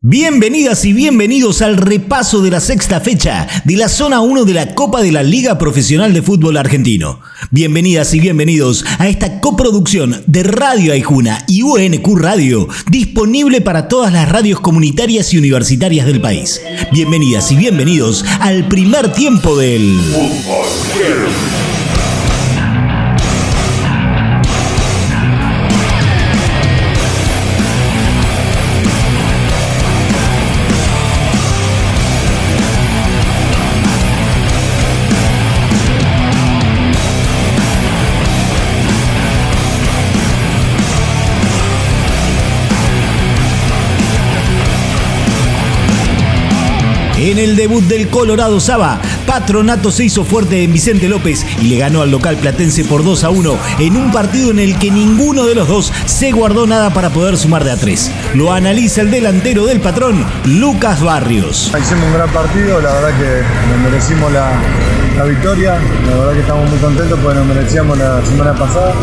Bienvenidas y bienvenidos al repaso de la sexta fecha de la zona 1 de la Copa de la Liga Profesional de Fútbol Argentino. Bienvenidas y bienvenidos a esta coproducción de Radio Aijuna y UNQ Radio, disponible para todas las radios comunitarias y universitarias del país. Bienvenidas y bienvenidos al primer tiempo del Fútbol. En el debut del Colorado Saba, Patronato se hizo fuerte en Vicente López y le ganó al local platense por 2 a 1 en un partido en el que ninguno de los dos se guardó nada para poder sumar de a 3. Lo analiza el delantero del patrón, Lucas Barrios. Hicimos un gran partido, la verdad que nos merecimos la, la victoria. La verdad que estamos muy contentos porque nos merecíamos la semana pasada.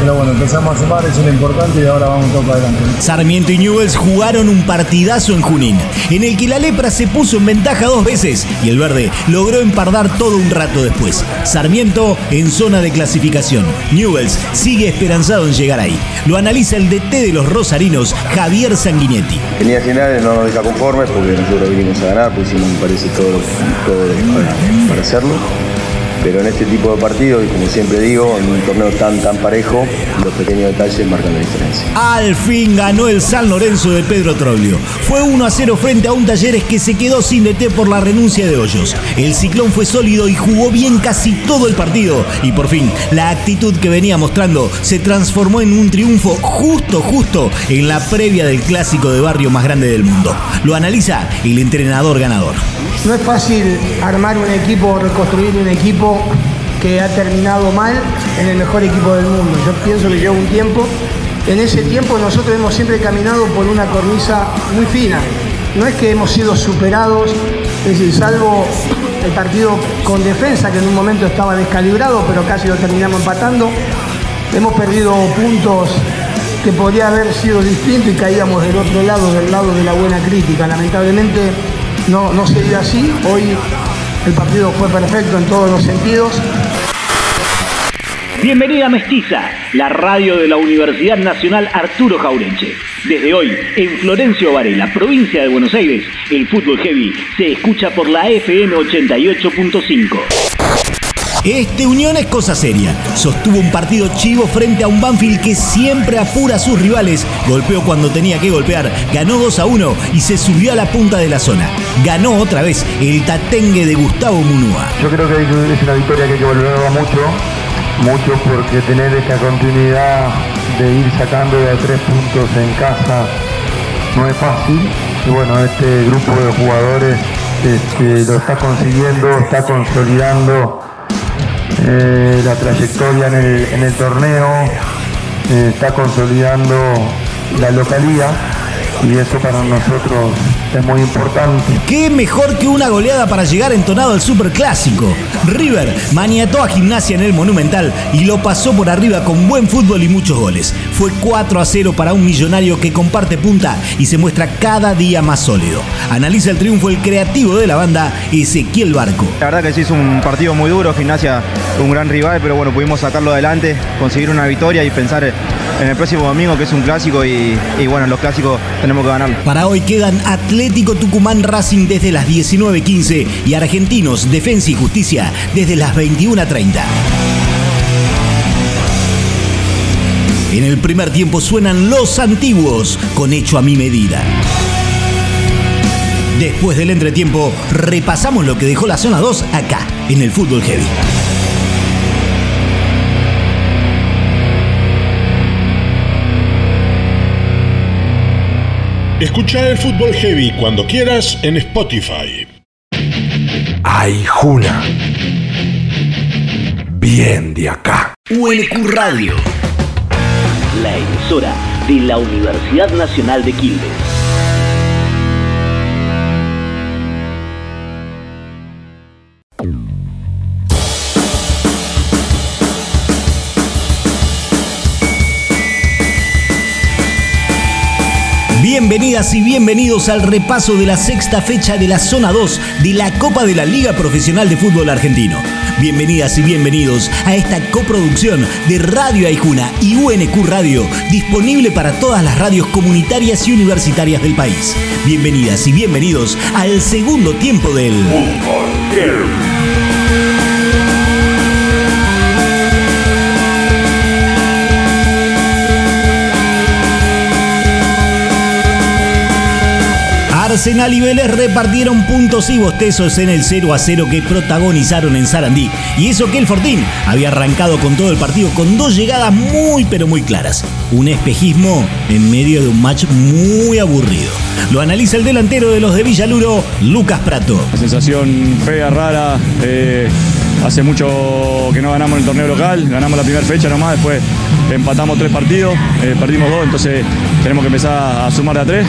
Pero bueno, empezamos a sumar, eso es lo importante y ahora vamos todo para adelante. Sarmiento y Newells jugaron un partidazo en Junín, en el que la lepra se puso en ventaja dos veces y el verde logró empardar todo un rato después. Sarmiento en zona de clasificación. Newells sigue esperanzado en llegar ahí. Lo analiza el DT de los rosarinos, Javier Sanguinetti. En líneas generales no nos deja conformes porque nosotros vinimos a ganar, pusimos, me parece, todo, todo para hacerlo pero en este tipo de partidos, y como siempre digo, en un torneo tan tan parejo, los pequeños detalles marcan la diferencia. Al fin ganó el San Lorenzo de Pedro Troglio. Fue 1 a 0 frente a un Talleres que se quedó sin DT por la renuncia de Hoyos. El ciclón fue sólido y jugó bien casi todo el partido. Y por fin, la actitud que venía mostrando se transformó en un triunfo justo, justo en la previa del clásico de barrio más grande del mundo. Lo analiza el entrenador ganador. No es fácil armar un equipo, reconstruir un equipo que ha terminado mal en el mejor equipo del mundo. Yo pienso que lleva un tiempo. En ese tiempo nosotros hemos siempre caminado por una cornisa muy fina. No es que hemos sido superados, es decir, salvo el partido con defensa, que en un momento estaba descalibrado, pero casi lo terminamos empatando. Hemos perdido puntos que podría haber sido distinto y caíamos del otro lado, del lado de la buena crítica. Lamentablemente no, no se dio así. Hoy el partido fue perfecto en todos los sentidos. Bienvenida Mestiza, la radio de la Universidad Nacional Arturo Jaureche. Desde hoy, en Florencio Varela, provincia de Buenos Aires, el fútbol heavy se escucha por la FM 88.5. Este Unión es cosa seria. Sostuvo un partido chivo frente a un Banfield que siempre apura a sus rivales. Golpeó cuando tenía que golpear, ganó 2 a 1 y se subió a la punta de la zona. Ganó otra vez el tatengue de Gustavo Munúa. Yo creo que es una victoria que hay que volver mucho, mucho porque tener esta continuidad de ir sacando de tres puntos en casa no es fácil. Y bueno, este grupo de jugadores este, lo está consiguiendo, está consolidando eh, la trayectoria en el, torneo, eh, está consolidando la localidad y eso para nosotros es muy importante. ¿Qué mejor que una goleada para llegar entonado al superclásico? River maniató a Gimnasia en el Monumental y lo pasó por arriba con buen fútbol y muchos goles. Fue 4 a 0 para un millonario que comparte punta y se muestra cada día más sólido. Analiza el triunfo el creativo de la banda, Ezequiel Barco. La verdad que sí es un partido muy duro, Gimnasia un gran rival, pero bueno, pudimos sacarlo adelante, conseguir una victoria y pensar en el próximo domingo que es un clásico y, bueno, en los clásicos tenemos que ganarlo. Para hoy quedan Atlético Tucumán Racing desde las 19.15 y Argentinos Defensa y Justicia desde las 21.30. En el primer tiempo suenan los antiguos con hecho a mi medida. Después del entretiempo, repasamos lo que dejó la zona 2 acá, en el fútbol heavy. Escucha el fútbol heavy cuando quieras en Spotify. Ay, Juna. Bien de acá. UNQ Radio. La emisora de la Universidad Nacional de Quilmes. Bienvenidas y bienvenidos al repaso de la sexta fecha de la Zona 2 de la Copa de la Liga Profesional de Fútbol Argentino. Bienvenidas y bienvenidos a esta coproducción de Radio Aijuna y UNQ Radio, disponible para todas las radios comunitarias y universitarias del país. Bienvenidas y bienvenidos al segundo tiempo del Arsenal y Vélez repartieron puntos y bostezos en el 0 a 0 que protagonizaron en Sarandí. Y eso que el Fortín había arrancado con todo el partido con dos llegadas muy pero muy claras. Un espejismo en medio de un match muy aburrido. Lo analiza el delantero de los de Villaluro, Lucas Prato. Sensación fea, rara. eh, hace mucho que no ganamos el torneo local. Ganamos la primera fecha nomás, después empatamos tres partidos, eh, perdimos dos, entonces tenemos que empezar a sumar de a tres.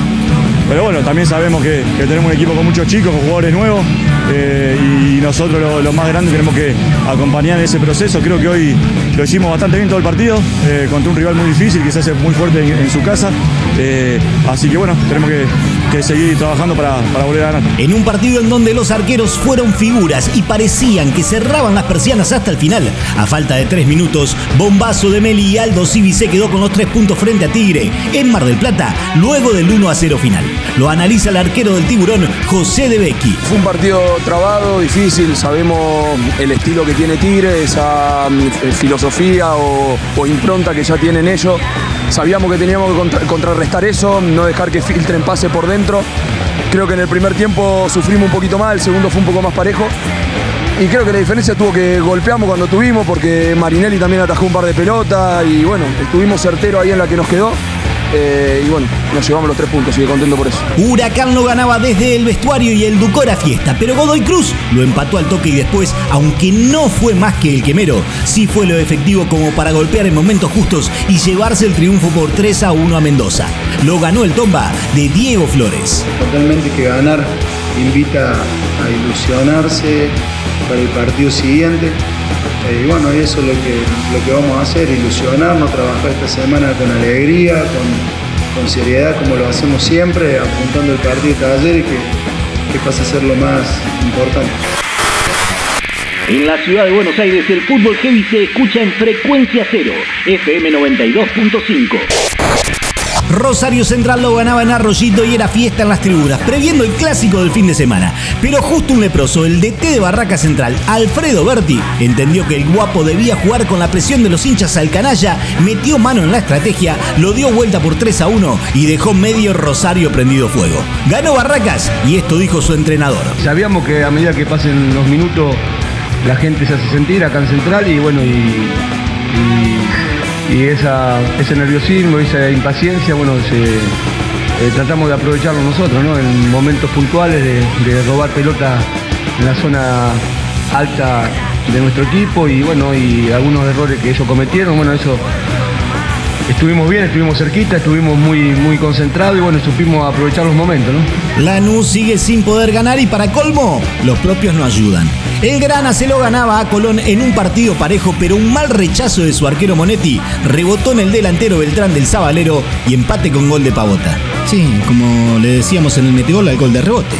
Pero bueno, también sabemos que, que tenemos un equipo con muchos chicos, con jugadores nuevos, eh, y nosotros los lo más grandes tenemos que acompañar ese proceso. Creo que hoy lo hicimos bastante bien todo el partido, eh, contra un rival muy difícil que se hace muy fuerte en, en su casa. Eh, así que bueno, tenemos que, que seguir trabajando para, para volver a ganar. En un partido en donde los arqueros fueron figuras y parecían que cerraban las persianas hasta el final. A falta de tres minutos, bombazo de Meli y Aldo Civi se quedó con los tres puntos frente a Tigre en Mar del Plata, luego del 1 a 0 final. Lo analiza el arquero del tiburón, José de Becchi. Fue un partido trabado, difícil, sabemos el estilo que tiene Tigre, esa mm, filosofía o, o impronta que ya tienen ellos. Sabíamos que teníamos que contra- contrarrestar eso, no dejar que filtren pase por dentro. Creo que en el primer tiempo sufrimos un poquito más, el segundo fue un poco más parejo. Y creo que la diferencia tuvo que golpeamos cuando tuvimos, porque Marinelli también atajó un par de pelotas y bueno, estuvimos certeros ahí en la que nos quedó. Eh, y bueno, nos llevamos los tres puntos, y contento por eso. Huracán lo ganaba desde el vestuario y el Ducor a fiesta, pero Godoy Cruz lo empató al toque y después, aunque no fue más que el quemero, sí fue lo efectivo como para golpear en momentos justos y llevarse el triunfo por 3 a 1 a Mendoza. Lo ganó el Tomba de Diego Flores. Totalmente que ganar invita a ilusionarse para el partido siguiente. Y bueno, eso es lo que, lo que vamos a hacer, ilusionarnos, trabajar esta semana con alegría, con, con seriedad, como lo hacemos siempre, apuntando el partido de y que, que pasa a ser lo más importante. En la ciudad de Buenos Aires el fútbol heavy se escucha en frecuencia cero, FM 92.5. Rosario Central lo ganaba en Arroyito y era fiesta en las tribunas, previendo el clásico del fin de semana. Pero justo un leproso, el DT de Barraca Central, Alfredo Berti, entendió que el guapo debía jugar con la presión de los hinchas al canalla, metió mano en la estrategia, lo dio vuelta por 3 a 1 y dejó medio Rosario prendido fuego. Ganó Barracas y esto dijo su entrenador. Sabíamos que a medida que pasen los minutos la gente se hace sentir acá en Central y bueno, y, y- y esa, ese nerviosismo, esa impaciencia, bueno, eh, tratamos de aprovecharlo nosotros, ¿no? En momentos puntuales de, de robar pelota en la zona alta de nuestro equipo y bueno, y algunos errores que ellos cometieron, bueno, eso estuvimos bien, estuvimos cerquita, estuvimos muy, muy concentrados y bueno, supimos aprovechar los momentos, ¿no? Lanús sigue sin poder ganar y para colmo, los propios no ayudan. El Grana se lo ganaba a Colón en un partido parejo, pero un mal rechazo de su arquero Monetti rebotó en el delantero Beltrán del Zabalero y empate con gol de Pavota. Sí, como le decíamos en el metegol al gol de rebote.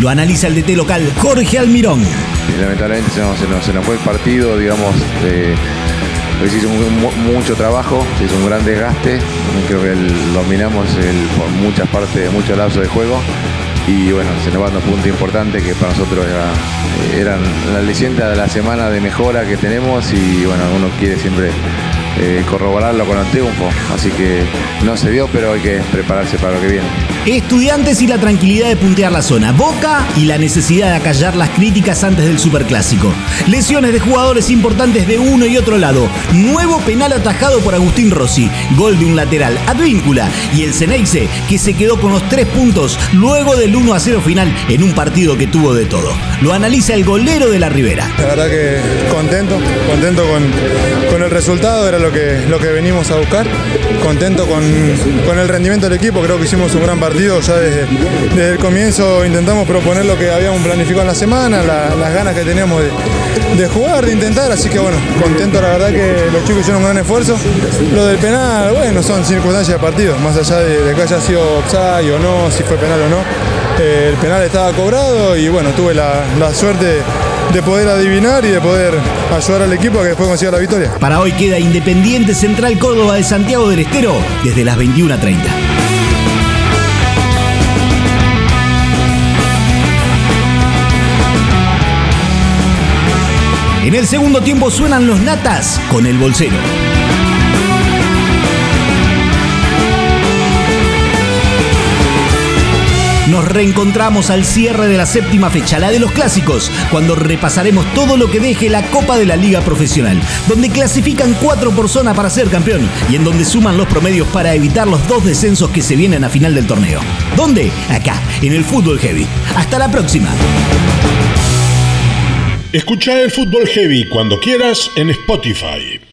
Lo analiza el DT local Jorge Almirón. Lamentablemente se nos, se nos- se nos fue el partido, digamos, eh, se hizo mu- mu- mucho trabajo, se hizo un gran desgaste, creo que el- dominamos el- por muchas partes, muchos lapsos de juego y bueno, se nos van dos puntos importantes que para nosotros era- eran la aliciente de la semana de mejora que tenemos y bueno, uno quiere siempre eh, corroborarlo con el triunfo, así que no se dio, pero hay que prepararse para lo que viene. Estudiantes y la tranquilidad de puntear la zona. Boca y la necesidad de acallar las críticas antes del superclásico. Lesiones de jugadores importantes de uno y otro lado. Nuevo penal atajado por Agustín Rossi. Gol de un lateral. Advíncula. Y el Ceneice que se quedó con los tres puntos luego del 1 a 0 final en un partido que tuvo de todo. Lo analiza el golero de la Ribera. La verdad que contento, contento con, con el resultado, era lo que, lo que venimos a buscar. Contento con, con el rendimiento del equipo, creo que hicimos un gran partido. ya desde, desde el comienzo intentamos proponer lo que habíamos planificado en la semana, la- las ganas que teníamos de, de jugar, de intentar, así que bueno, contento la verdad que los chicos hicieron un gran esfuerzo. Lo del penal, bueno, son circunstancias de partido, más allá de, de que haya sido offside o no, si fue penal o no. eh, el penal estaba cobrado y bueno, tuve la, la suerte de poder adivinar y de poder ayudar al equipo a que después consiga la victoria. Para hoy queda Independiente Central Córdoba de Santiago del Estero desde las 21.30. En el segundo tiempo suenan los natas con el bolsero. Reencontramos al cierre de la séptima fecha, la de los clásicos, cuando repasaremos todo lo que deje la Copa de la Liga Profesional, donde clasifican cuatro por zona para ser campeón y en donde suman los promedios para evitar los dos descensos que se vienen a final del torneo. ¿Dónde? Acá, en el Fútbol Heavy. Hasta la próxima. Escucha el Fútbol Heavy cuando quieras en Spotify.